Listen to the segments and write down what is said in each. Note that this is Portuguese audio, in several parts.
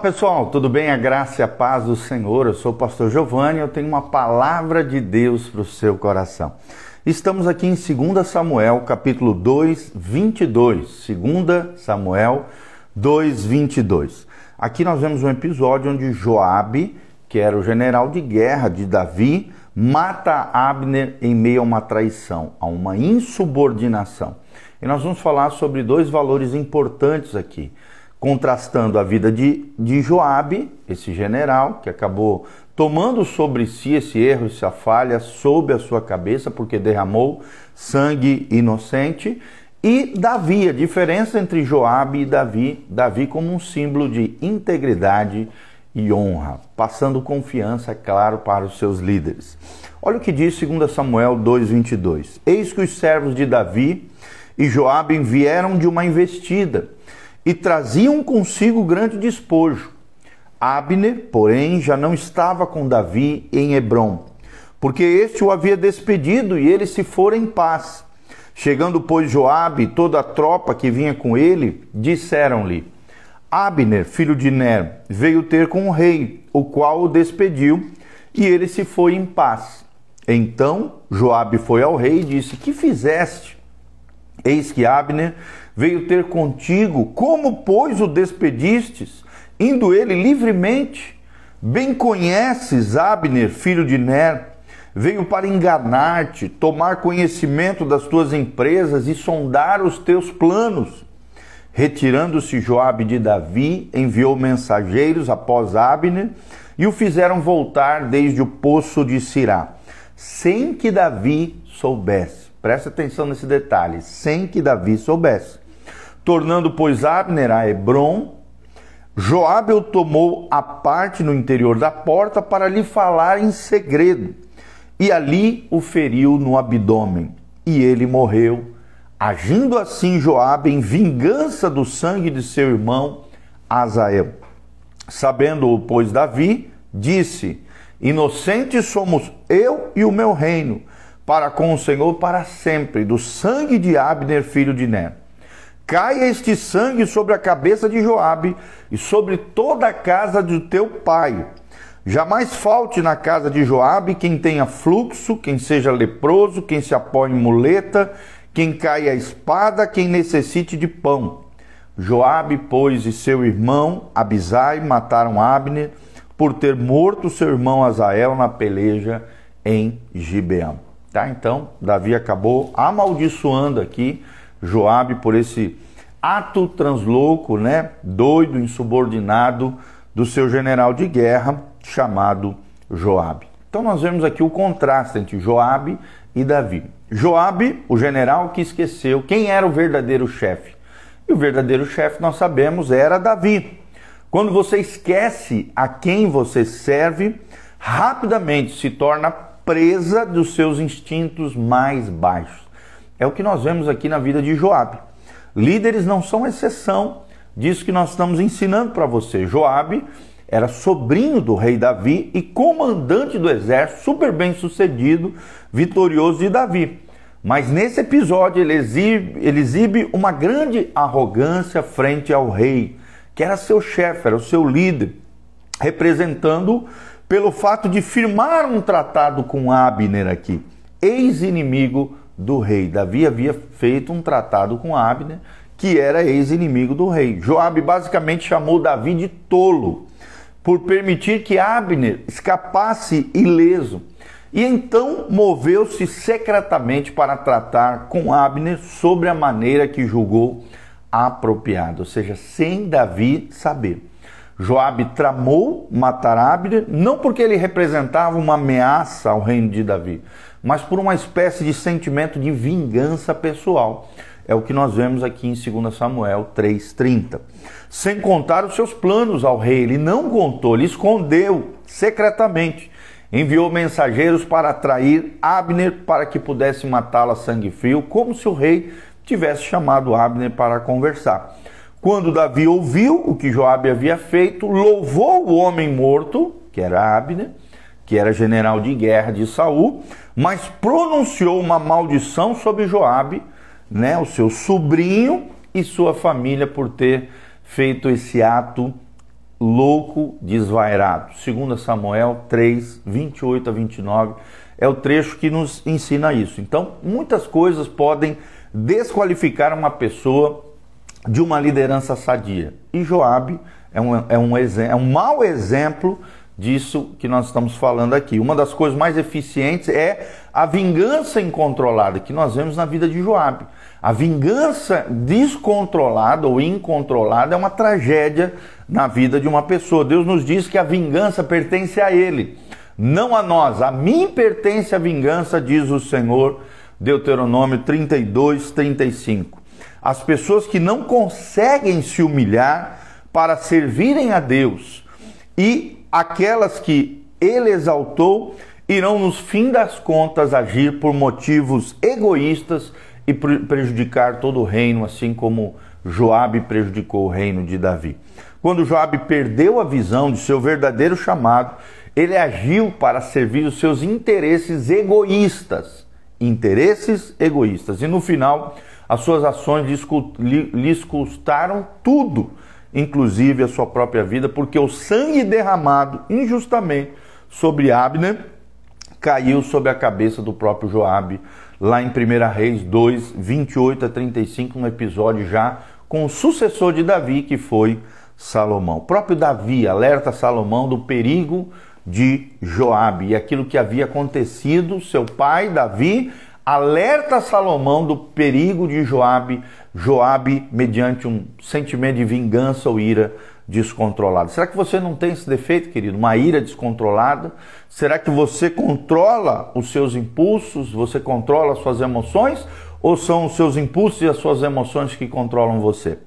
pessoal, tudo bem? A graça e a paz do Senhor. Eu sou o pastor Giovanni e eu tenho uma palavra de Deus para o seu coração. Estamos aqui em 2 Samuel, capítulo 2, 22. 2 Samuel 2, 22. Aqui nós vemos um episódio onde Joabe, que era o general de guerra de Davi, mata Abner em meio a uma traição, a uma insubordinação. E nós vamos falar sobre dois valores importantes aqui contrastando a vida de, de Joabe, esse general, que acabou tomando sobre si esse erro, essa falha, sob a sua cabeça, porque derramou sangue inocente, e Davi, a diferença entre Joabe e Davi, Davi como um símbolo de integridade e honra, passando confiança, claro, para os seus líderes. Olha o que diz 2 Samuel 2:22. Eis que os servos de Davi e Joabe vieram de uma investida e traziam consigo grande despojo. Abner, porém, já não estava com Davi em Hebron, porque este o havia despedido e ele se fora em paz. Chegando, pois, Joabe e toda a tropa que vinha com ele, disseram-lhe: Abner, filho de Ner, veio ter com o rei, o qual o despediu, e ele se foi em paz. Então Joabe foi ao rei e disse: Que fizeste? Eis que Abner veio ter contigo, como, pois, o despedistes, indo ele livremente? Bem conheces Abner, filho de Ner, veio para enganar-te, tomar conhecimento das tuas empresas e sondar os teus planos. Retirando-se Joabe de Davi, enviou mensageiros após Abner e o fizeram voltar desde o poço de Sirá, sem que Davi soubesse. Preste atenção nesse detalhe, sem que Davi soubesse. Tornando, pois, Abner a Hebron, Joabe o tomou à parte no interior da porta para lhe falar em segredo, e ali o feriu no abdômen, e ele morreu. Agindo assim Joabe em vingança do sangue de seu irmão Azael. Sabendo-o, pois, Davi, disse: Inocentes somos eu e o meu reino para com o Senhor para sempre, do sangue de Abner, filho de Ner. Caia este sangue sobre a cabeça de Joabe e sobre toda a casa do teu pai. Jamais falte na casa de Joabe quem tenha fluxo, quem seja leproso, quem se apoie em muleta, quem caia a espada, quem necessite de pão. Joabe, pois, e seu irmão Abisai mataram Abner por ter morto seu irmão Azael na peleja em Gibeão. Tá? Então, Davi acabou amaldiçoando aqui Joabe por esse ato translouco, né, doido, insubordinado do seu general de guerra chamado Joabe. Então nós vemos aqui o contraste entre Joabe e Davi. Joabe, o general que esqueceu quem era o verdadeiro chefe. E o verdadeiro chefe, nós sabemos, era Davi. Quando você esquece a quem você serve, rapidamente se torna presa dos seus instintos mais baixos. É o que nós vemos aqui na vida de Joabe. Líderes não são exceção disso que nós estamos ensinando para você. Joabe era sobrinho do rei Davi e comandante do exército, super bem sucedido, vitorioso de Davi. Mas nesse episódio ele exibe, ele exibe uma grande arrogância frente ao rei, que era seu chefe, era o seu líder, representando pelo fato de firmar um tratado com Abner aqui, ex-inimigo do rei. Davi havia feito um tratado com Abner, que era ex-inimigo do rei. Joabe basicamente chamou Davi de tolo por permitir que Abner escapasse ileso. E então moveu-se secretamente para tratar com Abner sobre a maneira que julgou apropriada, ou seja, sem Davi saber. Joabe tramou matar Abner, não porque ele representava uma ameaça ao reino de Davi, mas por uma espécie de sentimento de vingança pessoal. É o que nós vemos aqui em 2 Samuel 3,30. Sem contar os seus planos ao rei, ele não contou, ele escondeu secretamente. Enviou mensageiros para atrair Abner para que pudesse matá-lo a sangue frio, como se o rei tivesse chamado Abner para conversar. Quando Davi ouviu o que Joabe havia feito, louvou o homem morto, que era Abner, que era general de guerra de Saul, mas pronunciou uma maldição sobre Joabe, né, o seu sobrinho e sua família por ter feito esse ato louco, desvairado. 2 Samuel 3, 28 a 29 é o trecho que nos ensina isso. Então, muitas coisas podem desqualificar uma pessoa de uma liderança sadia. E Joabe é um, é um, é um mau exemplo disso que nós estamos falando aqui. Uma das coisas mais eficientes é a vingança incontrolada que nós vemos na vida de Joabe. A vingança descontrolada ou incontrolada é uma tragédia na vida de uma pessoa. Deus nos diz que a vingança pertence a ele, não a nós. A mim pertence a vingança, diz o Senhor. Deuteronômio 32, 35. As pessoas que não conseguem se humilhar para servirem a Deus e aquelas que ele exaltou irão, nos fim das contas, agir por motivos egoístas e prejudicar todo o reino, assim como Joabe prejudicou o reino de Davi. Quando Joabe perdeu a visão de seu verdadeiro chamado, ele agiu para servir os seus interesses egoístas, interesses egoístas. E no final, as suas ações lhes custaram tudo inclusive a sua própria vida, porque o sangue derramado injustamente sobre Abner caiu sobre a cabeça do próprio Joabe, lá em 1 Reis 2, 28 a 35, um episódio já com o sucessor de Davi, que foi Salomão. O próprio Davi alerta Salomão do perigo de Joabe e aquilo que havia acontecido, seu pai Davi alerta Salomão do perigo de Joabe, Joabe mediante um sentimento de vingança ou ira descontrolada. Será que você não tem esse defeito, querido? Uma ira descontrolada? Será que você controla os seus impulsos, você controla as suas emoções ou são os seus impulsos e as suas emoções que controlam você?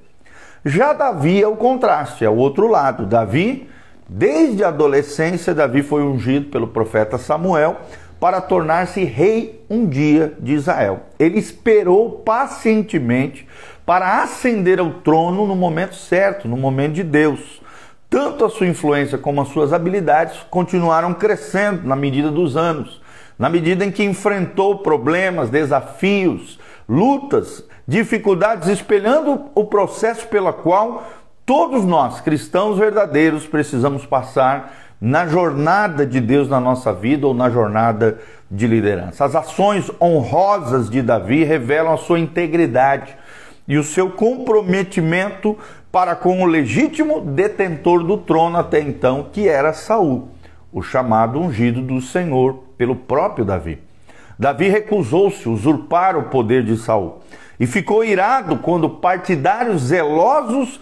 Já Davi é o contraste, é o outro lado. Davi, desde a adolescência, Davi foi ungido pelo profeta Samuel para tornar-se rei um dia de Israel. Ele esperou pacientemente para ascender ao trono no momento certo, no momento de Deus. Tanto a sua influência como as suas habilidades continuaram crescendo na medida dos anos, na medida em que enfrentou problemas, desafios, lutas, dificuldades, espelhando o processo pela qual todos nós, cristãos verdadeiros, precisamos passar na jornada de Deus na nossa vida ou na jornada de liderança. As ações honrosas de Davi revelam a sua integridade e o seu comprometimento para com o legítimo detentor do trono até então, que era Saul, o chamado ungido do Senhor pelo próprio Davi. Davi recusou-se usurpar o poder de Saul e ficou irado quando partidários zelosos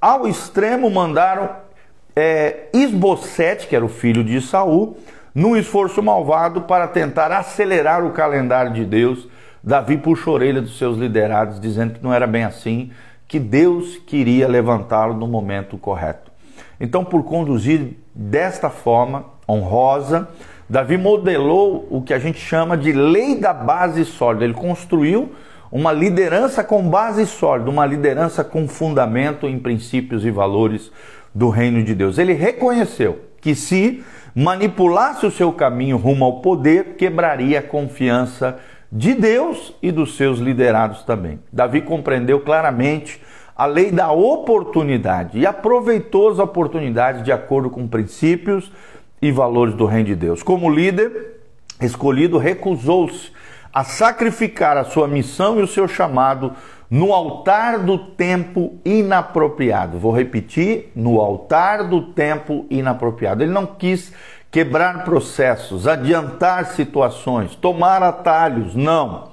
ao extremo mandaram é, Isbosete, que era o filho de Saul, num esforço malvado para tentar acelerar o calendário de Deus, Davi puxou a orelha dos seus liderados, dizendo que não era bem assim, que Deus queria levantá-lo no momento correto. Então, por conduzir desta forma honrosa, Davi modelou o que a gente chama de lei da base sólida. Ele construiu uma liderança com base sólida, uma liderança com fundamento em princípios e valores do reino de Deus. Ele reconheceu que se manipulasse o seu caminho rumo ao poder, quebraria a confiança de Deus e dos seus liderados também. Davi compreendeu claramente a lei da oportunidade e aproveitou as oportunidades de acordo com princípios e valores do reino de Deus. Como líder escolhido, recusou-se a sacrificar a sua missão e o seu chamado no altar do tempo inapropriado. Vou repetir: no altar do tempo inapropriado. Ele não quis quebrar processos, adiantar situações, tomar atalhos, não.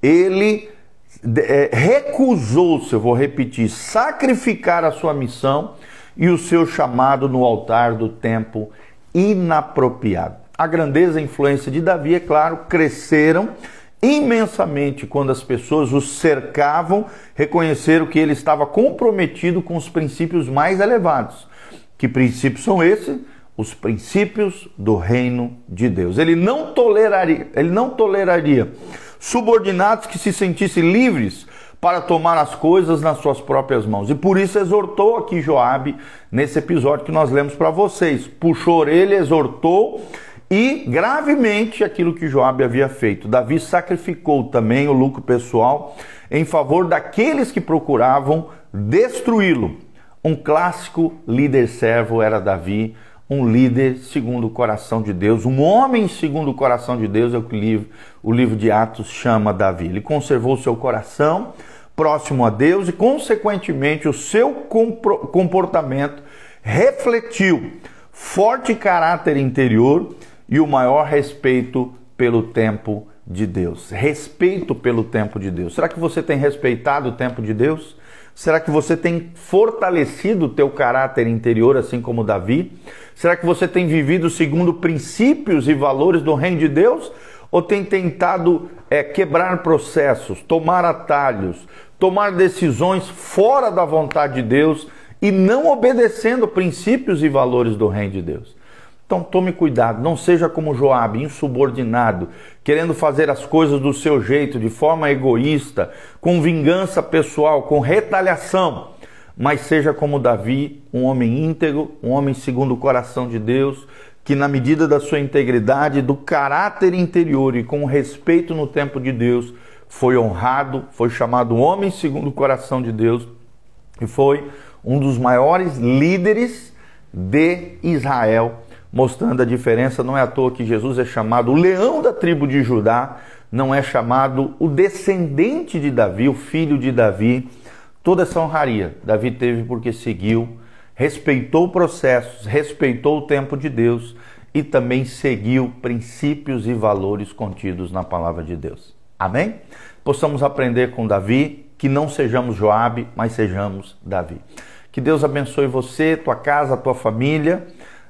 Ele é, recusou-se, eu vou repetir, sacrificar a sua missão e o seu chamado no altar do tempo inapropriado. A grandeza e a influência de Davi, é claro, cresceram imensamente quando as pessoas o cercavam, reconheceram que ele estava comprometido com os princípios mais elevados. Que princípios são esses? Os princípios do reino de Deus. Ele não toleraria, ele não toleraria subordinados que se sentissem livres para tomar as coisas nas suas próprias mãos. E por isso exortou aqui Joabe nesse episódio que nós lemos para vocês. Puxou a orelha, exortou e gravemente aquilo que Joabe havia feito. Davi sacrificou também o lucro pessoal em favor daqueles que procuravam destruí-lo. Um clássico líder servo era Davi, um líder segundo o coração de Deus, um homem segundo o coração de Deus, é o que o livro, o livro de Atos chama Davi. Ele conservou seu coração próximo a Deus e, consequentemente, o seu comportamento refletiu forte caráter interior e o maior respeito pelo tempo de Deus. Respeito pelo tempo de Deus. Será que você tem respeitado o tempo de Deus? Será que você tem fortalecido o teu caráter interior, assim como Davi? Será que você tem vivido segundo princípios e valores do reino de Deus? Ou tem tentado é, quebrar processos, tomar atalhos, tomar decisões fora da vontade de Deus e não obedecendo princípios e valores do reino de Deus? Então tome cuidado, não seja como Joabe, insubordinado, querendo fazer as coisas do seu jeito, de forma egoísta, com vingança pessoal, com retaliação, mas seja como Davi, um homem íntegro, um homem segundo o coração de Deus, que na medida da sua integridade, do caráter interior e com respeito no tempo de Deus, foi honrado, foi chamado homem segundo o coração de Deus e foi um dos maiores líderes de Israel mostrando a diferença. Não é à toa que Jesus é chamado o leão da tribo de Judá, não é chamado o descendente de Davi, o filho de Davi. Toda essa honraria Davi teve porque seguiu, respeitou processos, respeitou o tempo de Deus e também seguiu princípios e valores contidos na palavra de Deus. Amém? Possamos aprender com Davi, que não sejamos Joabe, mas sejamos Davi. Que Deus abençoe você, tua casa, tua família.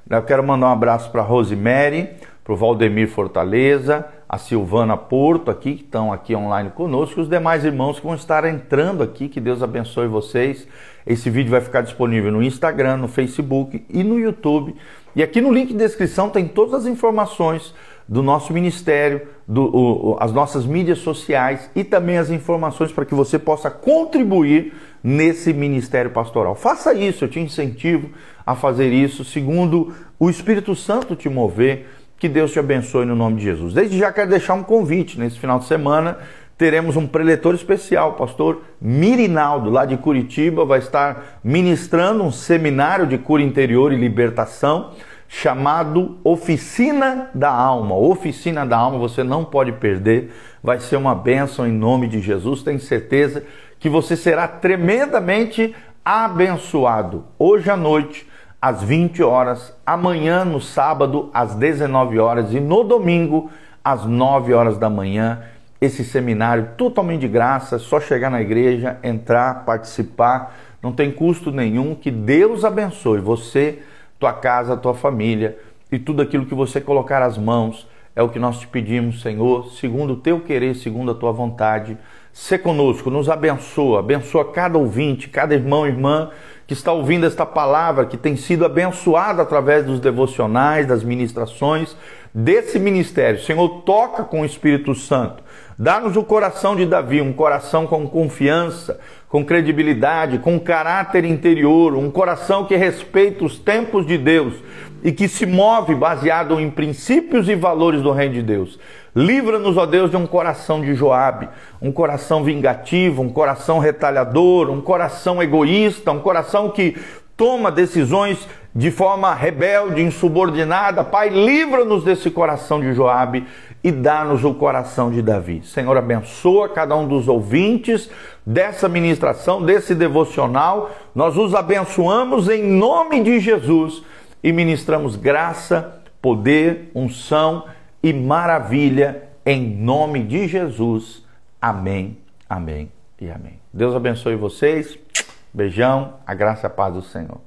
Eu quero mandar um abraço para Rosemary, para o Valdemir Fortaleza, a Silvana Porto aqui, que estão aqui online conosco, e os demais irmãos que vão estar entrando aqui. Que Deus abençoe vocês. Esse vídeo vai ficar disponível no Instagram, no Facebook e no YouTube. E aqui no link de descrição tem todas as informações do nosso ministério, do, o, as nossas mídias sociais e também as informações para que você possa contribuir nesse ministério pastoral. Faça isso, eu te incentivo a fazer isso, segundo o Espírito Santo te mover. Que Deus te abençoe no nome de Jesus. Desde já quero deixar um convite. Nesse final de semana teremos um preletor especial, o pastor Mirinaldo, lá de Curitiba, vai estar ministrando um seminário de cura interior e libertação chamado Oficina da Alma. Oficina da Alma, você não pode perder, vai ser uma bênção em nome de Jesus. Tenho certeza que você será tremendamente abençoado. Hoje à noite, às 20 horas, amanhã no sábado às 19 horas e no domingo às 9 horas da manhã. Esse seminário totalmente de graça, só chegar na igreja, entrar, participar, não tem custo nenhum. Que Deus abençoe você tua casa, tua família e tudo aquilo que você colocar as mãos. É o que nós te pedimos, Senhor, segundo o teu querer, segundo a tua vontade. Se conosco, nos abençoa, abençoa cada ouvinte, cada irmão e irmã que está ouvindo esta palavra, que tem sido abençoado através dos devocionais, das ministrações desse ministério. Senhor, toca com o Espírito Santo. Dá-nos o coração de Davi, um coração com confiança, com credibilidade, com caráter interior, um coração que respeita os tempos de Deus e que se move baseado em princípios e valores do reino de Deus. Livra-nos, ó Deus, de um coração de Joabe, um coração vingativo, um coração retalhador, um coração egoísta, um coração que toma decisões de forma rebelde, insubordinada. Pai, livra-nos desse coração de Joabe e dá-nos o coração de Davi. Senhor, abençoa cada um dos ouvintes dessa ministração, desse devocional. Nós os abençoamos em nome de Jesus e ministramos graça, poder, unção e maravilha em nome de Jesus. Amém, amém e amém. Deus abençoe vocês. Beijão, a graça e a paz do Senhor.